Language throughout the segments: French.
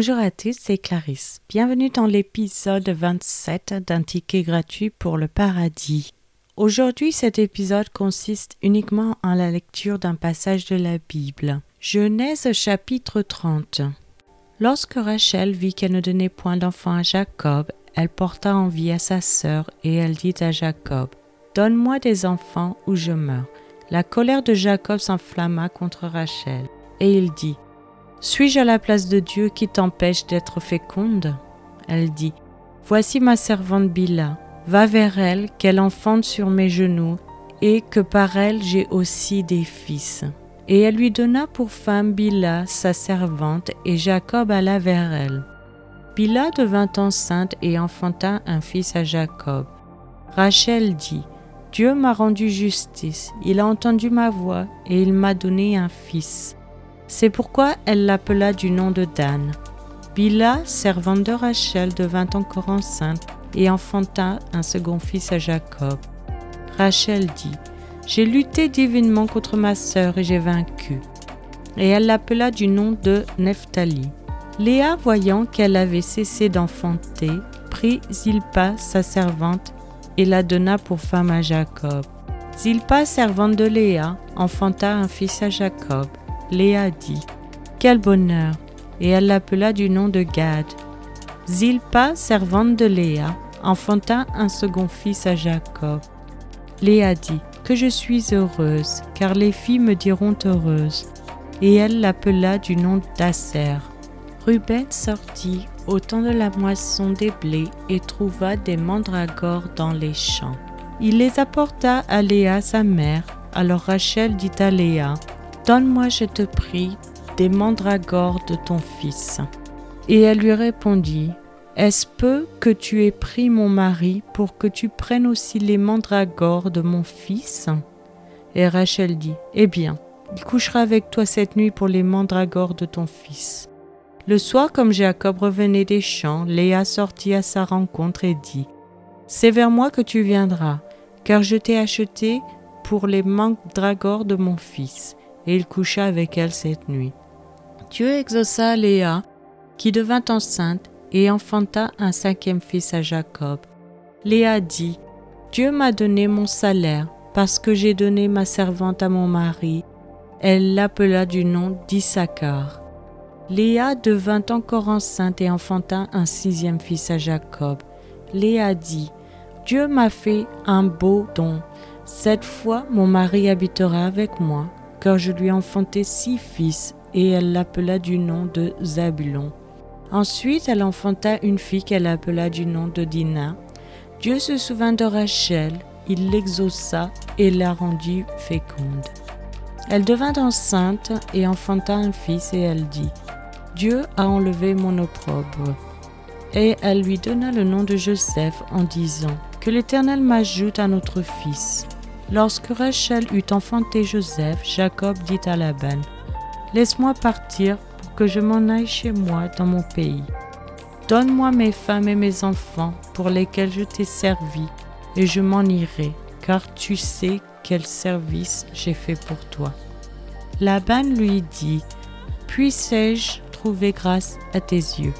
Bonjour à tous, c'est Clarisse. Bienvenue dans l'épisode 27 d'un ticket gratuit pour le paradis. Aujourd'hui, cet épisode consiste uniquement en la lecture d'un passage de la Bible. Genèse chapitre 30. Lorsque Rachel vit qu'elle ne donnait point d'enfant à Jacob, elle porta envie à sa sœur et elle dit à Jacob Donne-moi des enfants ou je meurs. La colère de Jacob s'enflamma contre Rachel et il dit Suis-je à la place de Dieu qui t'empêche d'être féconde? Elle dit Voici ma servante Bila Va vers elle, qu'elle enfante sur mes genoux, et que par elle j'ai aussi des fils. Et elle lui donna pour femme Bila, sa servante, et Jacob alla vers elle. Bila devint enceinte et enfanta un fils à Jacob. Rachel dit, Dieu m'a rendu justice, il a entendu ma voix, et il m'a donné un fils. C'est pourquoi elle l'appela du nom de Dan. Bila, servante de Rachel, devint encore enceinte, et enfanta un second fils à Jacob. Rachel dit, J'ai lutté divinement contre ma sœur et j'ai vaincu. Et elle l'appela du nom de Nephtali. Léa, voyant qu'elle avait cessé d'enfanter, prit Zilpa, sa servante, et la donna pour femme à Jacob. Zilpa, servante de Léa, enfanta un fils à Jacob. Léa dit, Quel bonheur Et elle l'appela du nom de Gad. Zilpa, servante de Léa, enfanta un second fils à Jacob. Léa dit, Que je suis heureuse, car les filles me diront heureuse. Et elle l'appela du nom d'Asser. Ruben sortit au temps de la moisson des blés et trouva des mandragores dans les champs. Il les apporta à Léa sa mère. Alors Rachel dit à Léa, Donne-moi, je te prie, des mandragores de ton fils. Et elle lui répondit, Est-ce peu que tu aies pris mon mari pour que tu prennes aussi les mandragores de mon fils? Et Rachel dit, Eh bien, il couchera avec toi cette nuit pour les mandragores de ton fils. Le soir, comme Jacob revenait des champs, Léa sortit à sa rencontre et dit, C'est vers moi que tu viendras, car je t'ai acheté pour les mandragores de mon fils. Et il coucha avec elle cette nuit. Dieu exauça Léa, qui devint enceinte, et enfanta un cinquième fils à Jacob. Léa dit, Dieu m'a donné mon salaire, parce que j'ai donné ma servante à mon mari. Elle l'appela du nom d'Issachar. Léa devint encore enceinte et enfanta un sixième fils à Jacob. Léa dit, Dieu m'a fait un beau don. Cette fois mon mari habitera avec moi, car je lui ai enfanté six fils, et elle l'appela du nom de Zabulon. Ensuite elle enfanta une fille qu'elle appela du nom de Dina. Dieu se souvint de Rachel, il l'exauça et la rendit féconde. Elle devint enceinte et enfanta un fils, et elle dit, Dieu a enlevé mon opprobre. Et elle lui donna le nom de Joseph en disant, Que l'Éternel m'ajoute à notre fils. Lorsque Rachel eut enfanté Joseph, Jacob dit à Laban, Laisse-moi partir pour que je m'en aille chez moi dans mon pays. Donne-moi mes femmes et mes enfants pour lesquels je t'ai servi, et je m'en irai, car tu sais quel service j'ai fait pour toi. Laban lui dit, Puissé-je trouver grâce à tes yeux?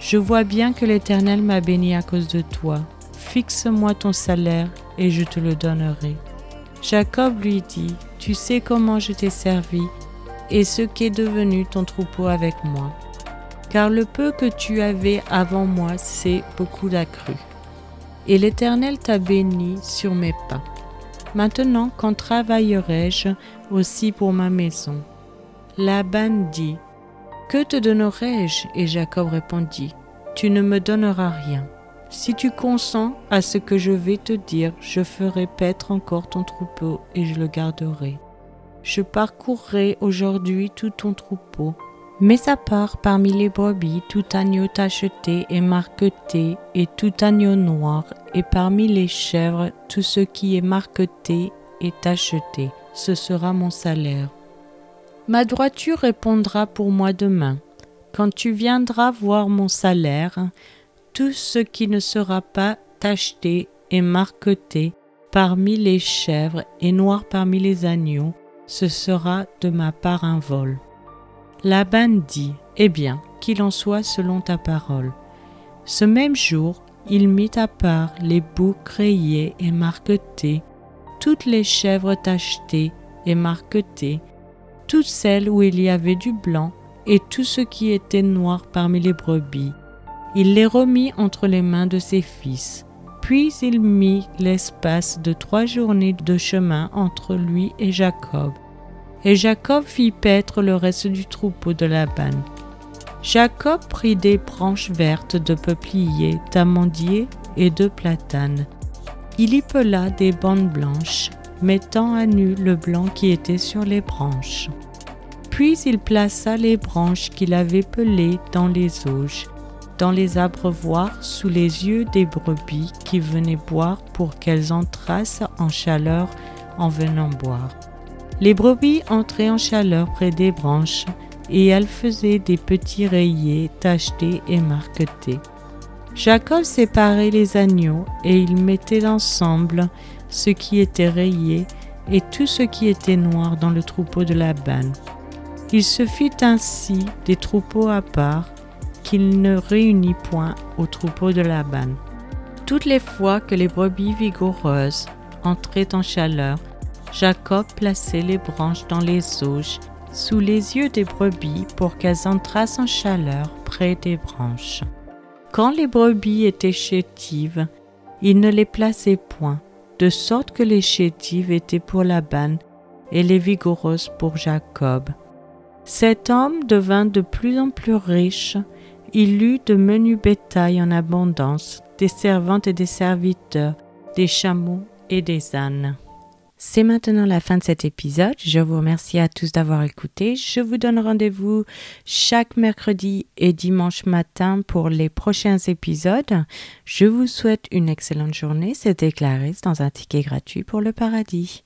Je vois bien que l'Éternel m'a béni à cause de toi. Fixe-moi ton salaire et je te le donnerai. Jacob lui dit, Tu sais comment je t'ai servi et ce qu'est devenu ton troupeau avec moi. Car le peu que tu avais avant moi, c'est beaucoup d'accru. Et l'Éternel t'a béni sur mes pas. Maintenant, quand travaillerai-je aussi pour ma maison? Laban dit, que te donnerai-je? Et Jacob répondit, Tu ne me donneras rien. Si tu consens à ce que je vais te dire, je ferai paître encore ton troupeau et je le garderai. Je parcourrai aujourd'hui tout ton troupeau. Mets à part parmi les brebis tout agneau tacheté et marqueté et tout agneau noir, et parmi les chèvres tout ce qui est marqueté et tacheté. Ce sera mon salaire. Ma droiture répondra pour moi demain. Quand tu viendras voir mon salaire, tout ce qui ne sera pas tacheté et marqueté parmi les chèvres et noir parmi les agneaux, ce sera de ma part un vol. Laban dit, Eh bien, qu'il en soit selon ta parole. Ce même jour, il mit à part les boucs rayés et marquetés, toutes les chèvres tachetées et marquetées, toutes celles où il y avait du blanc, et tout ce qui était noir parmi les brebis. Il les remit entre les mains de ses fils. Puis il mit l'espace de trois journées de chemin entre lui et Jacob. Et Jacob fit paître le reste du troupeau de Laban. Jacob prit des branches vertes de peuplier, d'amandier et de platane. Il y pela des bandes blanches, mettant à nu le blanc qui était sur les branches. Puis il plaça les branches qu'il avait pelées dans les auges, dans les abreuvoirs sous les yeux des brebis qui venaient boire pour qu'elles entrassent en chaleur en venant boire. Les brebis entraient en chaleur près des branches, et elle faisait des petits rayés tachetés et marquetés. Jacob séparait les agneaux et il mettait ensemble ce qui était rayé et tout ce qui était noir dans le troupeau de Laban. Il se fit ainsi des troupeaux à part qu'il ne réunit point au troupeau de Laban. Toutes les fois que les brebis vigoureuses entraient en chaleur, Jacob plaçait les branches dans les auges sous les yeux des brebis pour qu'elles entrassent en chaleur près des branches. Quand les brebis étaient chétives, il ne les plaçait point, de sorte que les chétives étaient pour Laban et les vigoureuses pour Jacob. Cet homme devint de plus en plus riche, il eut de menus bétail en abondance, des servantes et des serviteurs, des chameaux et des ânes. C'est maintenant la fin de cet épisode. Je vous remercie à tous d'avoir écouté. Je vous donne rendez-vous chaque mercredi et dimanche matin pour les prochains épisodes. Je vous souhaite une excellente journée. C'était Clarisse dans un ticket gratuit pour le paradis.